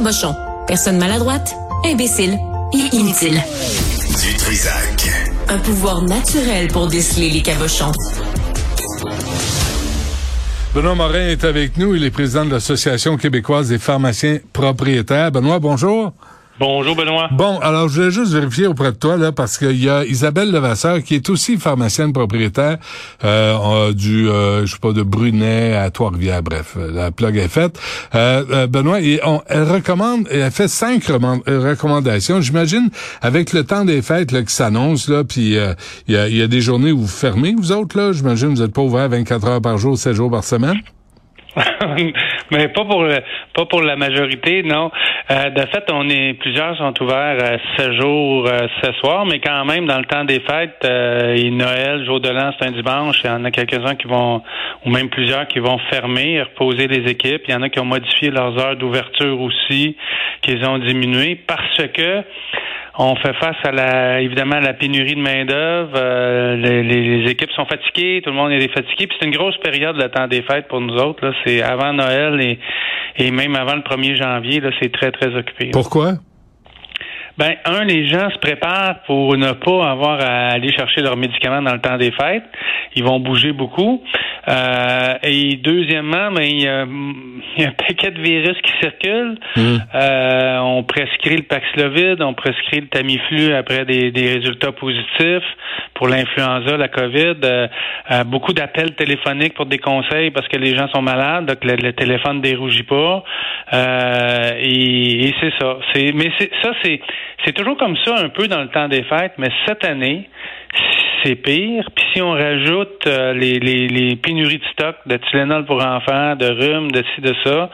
cabochon. Personne maladroite, imbécile et inutile. Du Trisac. Un pouvoir naturel pour déceler les cabochons. Benoît Morin est avec nous. Il est président de l'Association québécoise des pharmaciens propriétaires. Benoît, bonjour. Bonjour Benoît. Bon, alors je voulais juste vérifier auprès de toi là parce qu'il y a Isabelle Levasseur qui est aussi pharmacienne propriétaire euh, du euh, je sais pas de Brunet à Trois-Rivières. Bref, la plug est faite. Euh, euh Benoît, on, elle recommande, elle fait cinq recommandations. J'imagine avec le temps des fêtes là, qui s'annonce là, puis il y a, des journées où vous fermez vous autres là. J'imagine vous êtes pas ouvert 24 heures par jour, 7 jours par semaine. Mais pas pour pas pour la majorité, non. Euh, de fait, on est plusieurs sont ouverts euh, ce jour, euh, ce soir, mais quand même dans le temps des fêtes, euh, et Noël, jour de l'an, c'est un dimanche. Il y en a quelques-uns qui vont, ou même plusieurs qui vont fermer, reposer les équipes. Il y en a qui ont modifié leurs heures d'ouverture aussi, qu'ils ont diminué parce que on fait face à la, évidemment, à la pénurie de main d'œuvre. Euh, les, équipes sont fatiguées, tout le monde est fatigué. Puis c'est une grosse période le temps des fêtes pour nous autres. C'est avant Noël et, même avant le 1er janvier. C'est très très occupé. Pourquoi? Ben, un, les gens se préparent pour ne pas avoir à aller chercher leurs médicaments dans le temps des fêtes. Ils vont bouger beaucoup. Euh, et deuxièmement, ben, il, y a, un paquet de virus qui circulent. Mmh. Euh, on prescrit le Paxlovid, on prescrit le Tamiflu après des, des résultats positifs pour l'influenza, la COVID. Euh, euh beaucoup d'appels téléphoniques pour des conseils parce que les gens sont malades, donc le, le téléphone dérougit pas. Euh, et, et c'est ça. C'est, mais c'est, ça, c'est c'est toujours comme ça un peu dans le temps des fêtes, mais cette année, c'est pire. Puis si on rajoute euh, les, les, les, pénuries de stock de Tylenol pour enfants, de rhume, de ci, de ça,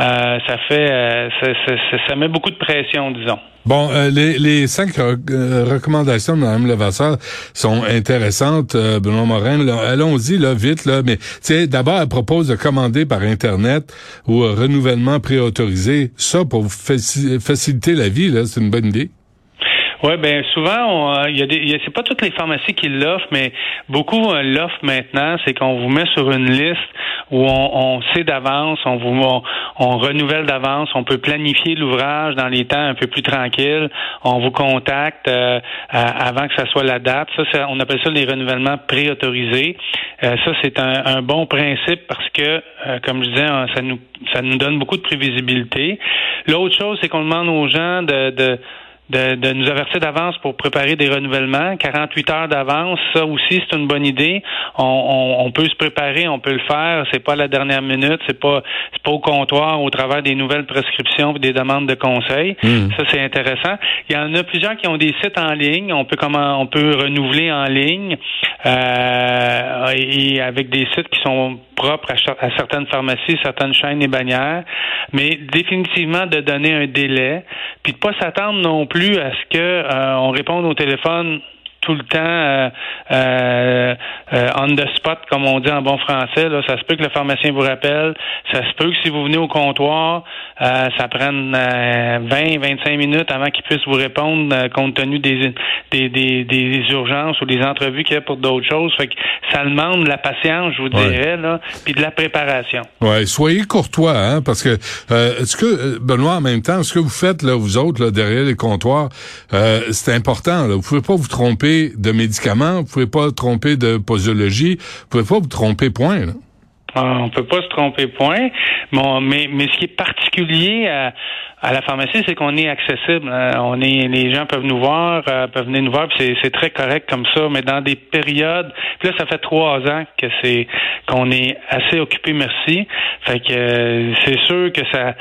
euh, ça fait euh, ça, ça, ça, met beaucoup de pression, disons. Bon, les, les cinq recommandations de Mme Levasseur sont intéressantes, Benoît Morin. Allons-y là, vite, là, mais d'abord, elle propose de commander par Internet ou renouvellement préautorisé. Ça, pour faciliter la vie, là, c'est une bonne idée. Oui, ben souvent, il y a des, c'est pas toutes les pharmacies qui l'offrent, mais beaucoup euh, l'offrent maintenant. C'est qu'on vous met sur une liste où on, on sait d'avance, on vous, on, renouvelle d'avance, on peut planifier l'ouvrage dans les temps un peu plus tranquilles. On vous contacte euh, avant que ça soit la date. Ça, on appelle ça les renouvellements préautorisés. Euh, ça, c'est un, un, bon principe parce que, euh, comme je disais, ça nous, ça nous donne beaucoup de prévisibilité. L'autre chose, c'est qu'on demande aux gens de, de de, de, nous avertir d'avance pour préparer des renouvellements. 48 heures d'avance, ça aussi c'est une bonne idée. On, on, on, peut se préparer, on peut le faire. C'est pas la dernière minute, c'est pas c'est pas au comptoir au travers des nouvelles prescriptions et des demandes de conseils. Hmm. Ça c'est intéressant. Il y en a plusieurs qui ont des sites en ligne. On peut comment on peut renouveler en ligne euh, et avec des sites qui sont propres à, à certaines pharmacies, certaines chaînes et bannières. Mais définitivement de donner un délai, puis de pas s'attendre non plus plus à ce que euh, on réponde au téléphone tout le temps euh, euh, euh, on the spot, comme on dit en bon français. Là. Ça se peut que le pharmacien vous rappelle. Ça se peut que si vous venez au comptoir, ça prenne 20-25 minutes avant qu'il puisse vous répondre compte tenu des, des, des, des, urgences ou des entrevues qu'il y a pour d'autres choses. Fait que ça demande de la patience, je vous dirais, là, puis de la préparation. Ouais, soyez courtois, hein, parce que est-ce que Benoît, en même temps, ce que vous faites là, vous autres là, derrière les comptoirs, c'est important. Là. Vous pouvez pas vous tromper de médicaments, vous pouvez pas tromper de posologie, vous pouvez pas vous tromper, point. Là. Ah, on peut pas se tromper, point. Bon, mais, mais ce qui est particulier à, la pharmacie, c'est qu'on est accessible. Euh, on est, les gens peuvent nous voir, euh, peuvent venir nous voir, c'est, c'est très correct comme ça. Mais dans des périodes, puis là, ça fait trois ans que c'est qu'on est assez occupé, merci. Fait que euh, c'est sûr que ça,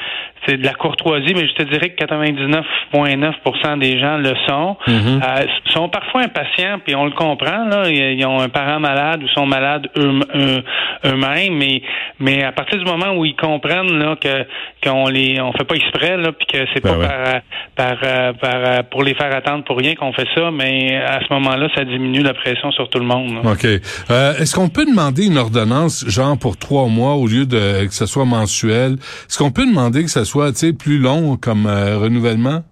c'est de la courtoisie, mais je te dirais que 99,9% des gens le sont. Euh, sont parfois impatients, puis on le comprend. Là, ils ont un parent malade ou sont malades eux, mêmes mais mais à partir du moment où ils comprennent là que qu'on les on fait pas exprès là, puis que c'est ben pas par, par, par, pour les faire attendre pour rien qu'on fait ça, mais à ce moment-là, ça diminue la pression sur tout le monde. Ok. Euh, est-ce qu'on peut demander une ordonnance genre pour trois mois au lieu de que ce soit mensuel? Est-ce qu'on peut demander que ça soit soit plus long comme euh, renouvellement?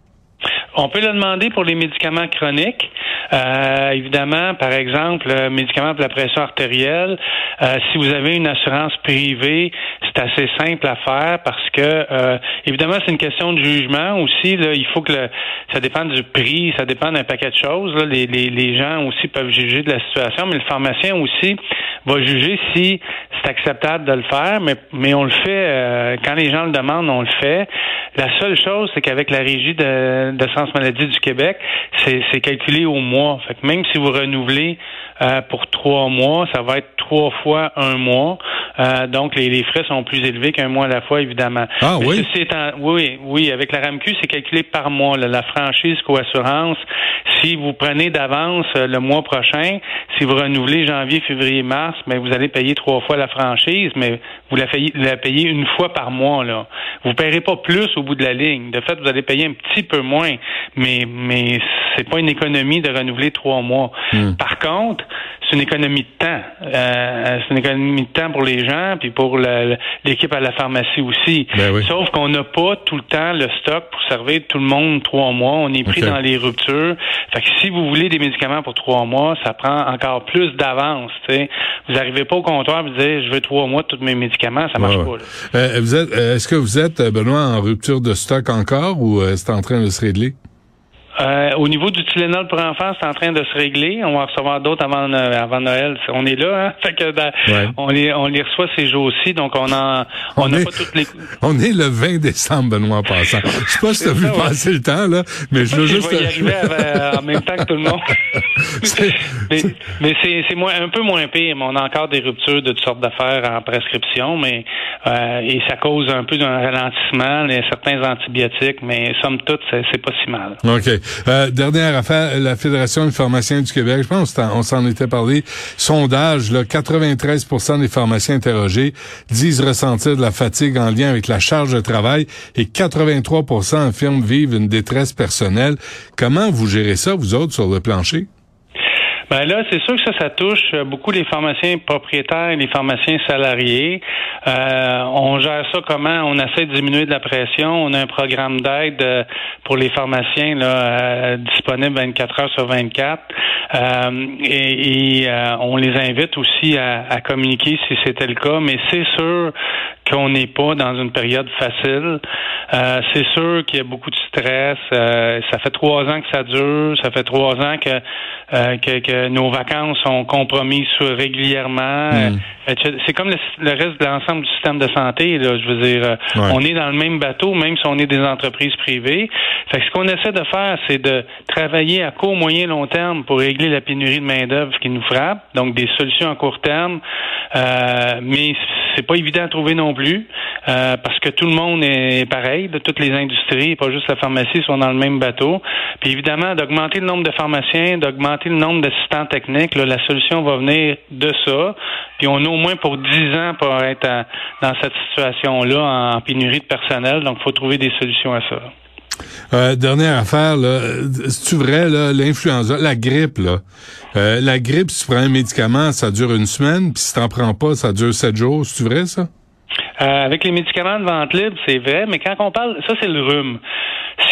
On peut le demander pour les médicaments chroniques. Euh, évidemment, par exemple, le médicament pour la pression artérielle, euh, si vous avez une assurance privée, c'est assez simple à faire parce que, euh, évidemment, c'est une question de jugement aussi. Là, il faut que le, ça dépend du prix, ça dépend d'un paquet de choses. Là. Les, les, les gens aussi peuvent juger de la situation, mais le pharmacien aussi va juger si c'est acceptable de le faire, mais, mais on le fait, euh, quand les gens le demandent, on le fait. La seule chose, c'est qu'avec la régie de, de Sciences Maladie du Québec, c'est calculé au mois. Fait que même si vous renouvelez euh, pour trois mois, ça va être trois fois un mois. Euh, donc, les, les, frais sont plus élevés qu'un mois à la fois, évidemment. Ah oui? oui, oui. Avec la RAMQ, c'est calculé par mois. la franchise co-assurance, si vous prenez d'avance euh, le mois prochain, si vous renouvelez janvier, février, mars, mais vous allez payer trois fois la franchise, mais vous la, payez, une fois par mois. Là. Vous ne paierez pas plus au bout de la ligne. De fait, vous allez payer un petit peu moins, mais, mais c'est pas une économie de renouveler trois mois. Hmm. Par contre, c'est une économie de temps. Euh, c'est une économie de temps pour les gens, puis pour l'équipe à la pharmacie aussi. Ben Sauf qu'on n'a pas tout le temps le stock pour servir tout le monde trois mois. On est pris dans les ruptures. Fait que si vous voulez des médicaments pour trois mois, ça prend encore plus d'avance. Vous n'arrivez pas au comptoir et vous dites je veux trois mois de tous mes médicaments, ça marche pas. Euh, vous êtes, euh, est-ce que vous êtes, Benoît, en rupture de stock encore ou c'est en train de se régler? Euh, au niveau du Tylenol pour enfants, c'est en train de se régler. On va recevoir d'autres avant, euh, avant Noël. On est là, hein? Fait que on les on les reçoit ces jours-ci, donc on en on n'a pas toutes les. On est le 20 décembre, Benoît passant. Je sais pas si tu as vu passer le temps là, mais je veux juste. Je vais y arriver en même temps que tout le monde. mais, c'est moins un peu moins pire. Mais on a encore des ruptures de toutes sortes d'affaires en prescription, mais euh, et ça cause un peu d'un ralentissement, les, certains antibiotiques, mais somme toute, c'est pas si mal. Ok. Euh, dernière affaire, la Fédération des pharmaciens du Québec, je pense on s'en était parlé. Sondage, là, 93% des pharmaciens interrogés disent ressentir de la fatigue en lien avec la charge de travail et 83% affirment vivre une détresse personnelle. Comment vous gérez ça, vous autres, sur le plancher? Ben là, c'est sûr que ça, ça touche beaucoup les pharmaciens propriétaires et les pharmaciens salariés. Euh, on gère ça comment? On essaie de diminuer de la pression. On a un programme d'aide euh, pour les pharmaciens là, euh, disponible 24 heures sur 24. Euh, et, et on les invite aussi à, à communiquer si c'était le cas. Mais c'est sûr qu'on n'est pas dans une période facile. Euh, c'est sûr qu'il y a beaucoup de stress. Euh, ça fait trois ans que ça dure. Ça fait trois ans que, euh, que, nos vacances sont compromises régulièrement. Hmm. c'est comme le, reste de l'ensemble du système de santé. Là, je veux dire, on est dans le même bateau, même si on est des entreprises privées. Fait que ce qu'on essaie de faire, c'est de travailler à court, moyen, long terme pour régler la pénurie de main d'œuvre qui nous frappe. Donc des solutions à court terme. mais c'est pas évident à trouver non plus, euh, parce que tout le monde est pareil, de toutes les industries, pas juste la pharmacie, sont dans le même bateau. Puis évidemment, d'augmenter le nombre de pharmaciens, d'augmenter le nombre d'assistants techniques, la solution va venir de ça. Puis on a au moins pour dix ans pour être dans cette situation-là en pénurie de personnel, donc il faut trouver des solutions à ça. Euh, dernière affaire, c'est-tu vrai, l'influenza, la grippe, là? Euh, la grippe, si tu prends un médicament, ça dure une semaine, puis si t'en prends pas, ça dure sept jours. C'est-tu vrai, ça? Euh, avec les médicaments de vente libre, c'est vrai, mais quand on parle, ça c'est le rhume.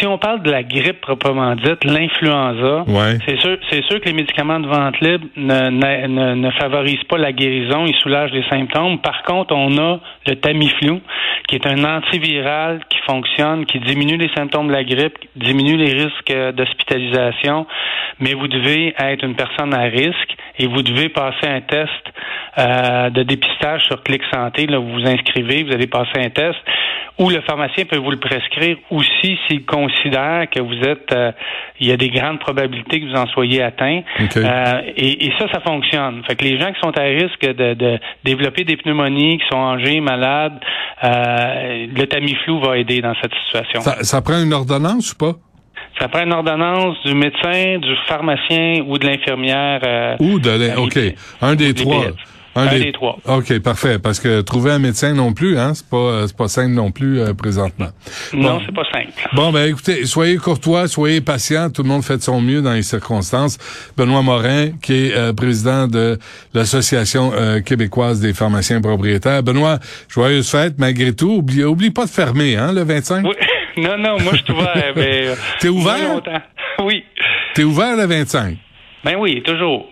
Si on parle de la grippe proprement dite, l'influenza, c'est sûr, c'est sûr que les médicaments de vente libre ne, ne, ne, favorisent pas la guérison, ils soulagent les symptômes. Par contre, on a le Tamiflu, qui est un antiviral qui fonctionne, qui diminue les symptômes de la grippe, diminue les risques d'hospitalisation, mais vous devez être une personne à risque et vous devez passer un test euh, de dépistage sur Clic Santé. Là, vous vous inscrivez, vous allez passer un test ou le pharmacien peut vous le prescrire aussi s'il considère que vous êtes, euh, il y a des grandes probabilités que vous en soyez atteint. Euh, et, ça, ça fonctionne. Fait que les gens qui sont à risque de, de développer des pneumonies, qui sont âgés, malades, euh, le Tamiflu va aider dans cette situation. Ça, ça prend une ordonnance ou pas? Ça prend une ordonnance du médecin, du pharmacien ou de l'infirmière. ou de OK. Un des trois. Un, des... trois. OK, parfait. Parce que trouver un médecin non plus, hein, c'est pas euh, c'est pas simple non plus euh, présentement. Non, c'est pas simple. Bon, ben écoutez, soyez courtois, soyez patient. Tout le monde fait de son mieux dans les circonstances. Benoît Morin, qui est euh, président de l'Association québécoise des pharmaciens propriétaires. Benoît, joyeuse fête malgré tout. Oublie, oublie pas de fermer, hein, le 25. Oui. Non, non, moi je suis ouvert. mais, T'es ouvert? Oui. T'es ouvert le 25? Ben oui, toujours.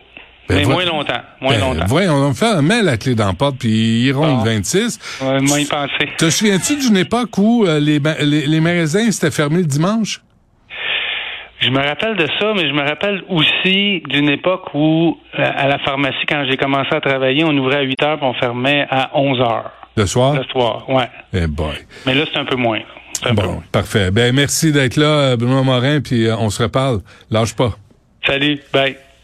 Ben, mais moins longtemps. Moins Ben, longtemps. voyons, on fait, met la clé dans la porte, puis ils iront Bon. le 26. Ouais, moi, y penser. Te souviens-tu d'une époque où euh, les, les, les magasins c'était fermé le dimanche? Je me rappelle de ça, mais je me rappelle aussi d'une époque où, euh, à la pharmacie, quand j'ai commencé à travailler, on ouvrait à 8 heures, puis on fermait à 11 heures Le soir? le soir. Ouais. Eh boy. Mais là, c'est un peu moins. Un peu Bon, moins. parfait. Ben merci d'être là, euh, Benoît Morin, puis euh, on se reparle. Lâche pas. Salut. Bye.